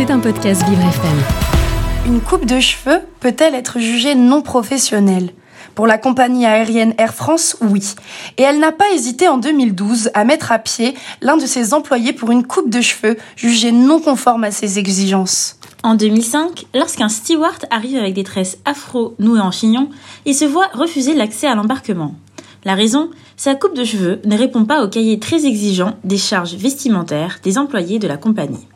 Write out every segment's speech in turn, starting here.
C'est un podcast Vivre FM. Une coupe de cheveux peut-elle être jugée non professionnelle? Pour la compagnie aérienne Air France, oui. Et elle n'a pas hésité en 2012 à mettre à pied l'un de ses employés pour une coupe de cheveux jugée non conforme à ses exigences. En 2005, lorsqu'un steward arrive avec des tresses afro nouées en chignon, il se voit refuser l'accès à l'embarquement. La raison, sa coupe de cheveux ne répond pas au cahier très exigeant des charges vestimentaires des employés de la compagnie.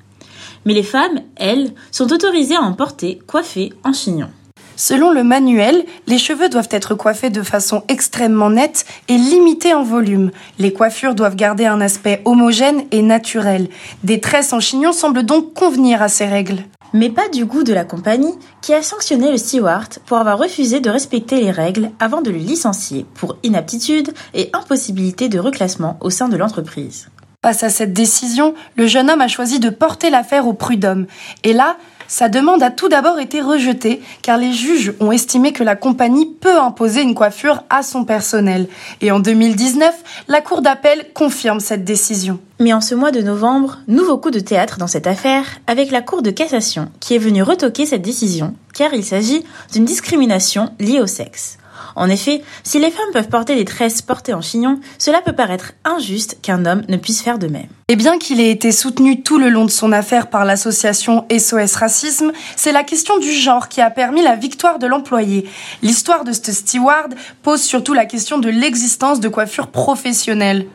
Mais les femmes, elles, sont autorisées à en porter coiffées en chignon. Selon le manuel, les cheveux doivent être coiffés de façon extrêmement nette et limitée en volume. Les coiffures doivent garder un aspect homogène et naturel. Des tresses en chignon semblent donc convenir à ces règles mais pas du goût de la compagnie qui a sanctionné le steward pour avoir refusé de respecter les règles avant de le licencier pour inaptitude et impossibilité de reclassement au sein de l'entreprise. Face à cette décision, le jeune homme a choisi de porter l'affaire au prud'homme. Et là, sa demande a tout d'abord été rejetée car les juges ont estimé que la compagnie peut imposer une coiffure à son personnel. Et en 2019, la Cour d'appel confirme cette décision. Mais en ce mois de novembre, nouveau coup de théâtre dans cette affaire avec la Cour de cassation qui est venue retoquer cette décision car il s'agit d'une discrimination liée au sexe. En effet, si les femmes peuvent porter des tresses portées en chignon, cela peut paraître injuste qu'un homme ne puisse faire de même. Et bien qu'il ait été soutenu tout le long de son affaire par l'association SOS Racisme, c'est la question du genre qui a permis la victoire de l'employé. L'histoire de ce steward pose surtout la question de l'existence de coiffures professionnelles.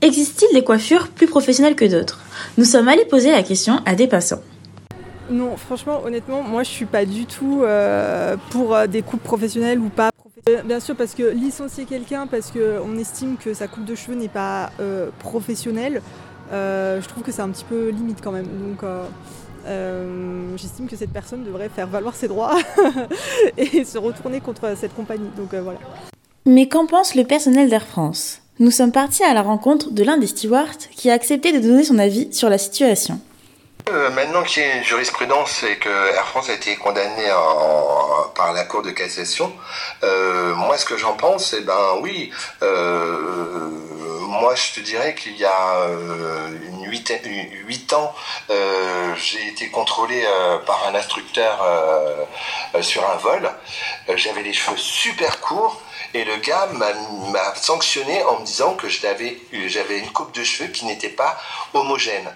Existe-t-il des coiffures plus professionnelles que d'autres? Nous sommes allés poser la question à des passants. Non, franchement, honnêtement, moi je suis pas du tout euh, pour euh, des coupes professionnelles ou pas. Euh, bien sûr, parce que licencier quelqu'un parce qu'on estime que sa coupe de cheveux n'est pas professionnelle, je trouve que c'est un petit peu limite quand même. Donc j'estime que cette personne devrait faire valoir ses droits et se retourner contre cette compagnie. Donc voilà. Mais qu'en pense le personnel d'Air France? Nous sommes partis à la rencontre de l'un des stewards qui a accepté de donner son avis sur la situation. Euh, maintenant qu'il y a une jurisprudence et que Air France a été condamné par la Cour de cassation, euh, moi ce que j'en pense, eh ben oui, euh, moi je te dirais qu'il y a une 8, ans, j'ai été contrôlé par un instructeur sur un vol. J'avais les cheveux super courts. Et le gars m'a sanctionné en me disant que j'avais une coupe de cheveux qui n'était pas homogène.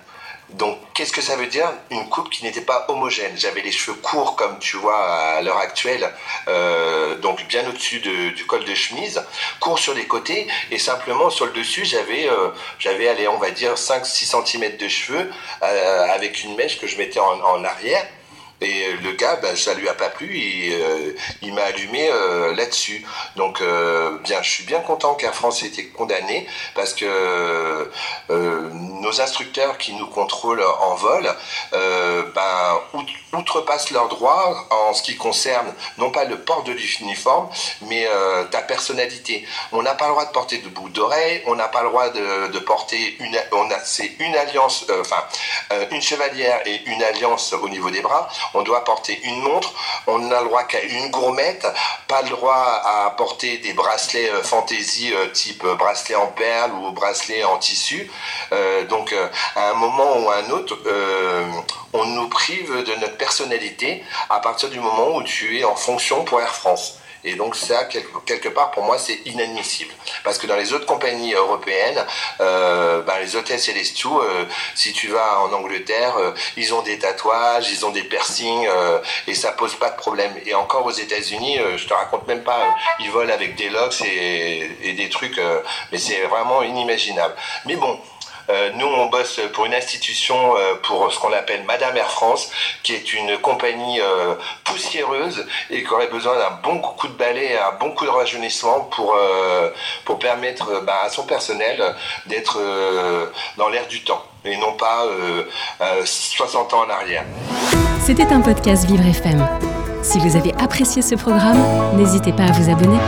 Donc, qu'est-ce que ça veut dire Une coupe qui n'était pas homogène? J'avais les cheveux courts, comme tu vois à l'heure actuelle, euh, donc bien au-dessus du col de chemise, court sur les côtés, et simplement sur le dessus, j'avais, euh, allez, on va dire 5-6 cm de cheveux euh, avec une mèche que je mettais en arrière. Et euh, le gars, ben, ça lui a pas plu et euh, il m'a allumé euh, là-dessus. Donc, bien, je suis bien content qu'Air France ait été condamné parce que nos instructeurs qui nous contrôlent en vol, ben, outrepassent leurs droits en ce qui concerne non pas le port de l'uniforme, mais ta personnalité. On n'a pas le droit de porter de boucles d'oreilles, on n'a pas le droit de, porter une, on a, c'est une alliance, enfin, une chevalière et une alliance au niveau des bras on doit porter une montre, on n'a le droit qu'à une gourmette, pas le droit à porter des bracelets euh, fantaisie euh, type bracelet en perles ou bracelet en tissu. Euh, donc à un moment ou à un autre, on nous prive de notre personnalité à partir du moment où tu es en fonction pour Air France. Et donc ça, quelque part, pour moi, c'est inadmissible. Parce que dans les autres compagnies européennes, euh, ben, les hôtesses et les stews, euh, si tu vas en Angleterre, euh, ils ont des tatouages, ils ont des piercings, et ça pose pas de problème. Et encore aux États-Unis, je te raconte même pas, ils volent avec des locks et, des trucs, mais c'est vraiment inimaginable. Mais bon, euh, nous, on bosse pour une institution, euh, pour ce qu'on appelle Madame Air France, qui est une compagnie euh, poussiéreuse et qui aurait besoin d'un bon coup de balai, un bon coup de rajeunissement pour, pour permettre bah, à son personnel d'être dans l'air du temps et non pas 60 ans en arrière. C'était un podcast Vivre FM. Si vous avez apprécié ce programme, n'hésitez pas à vous abonner.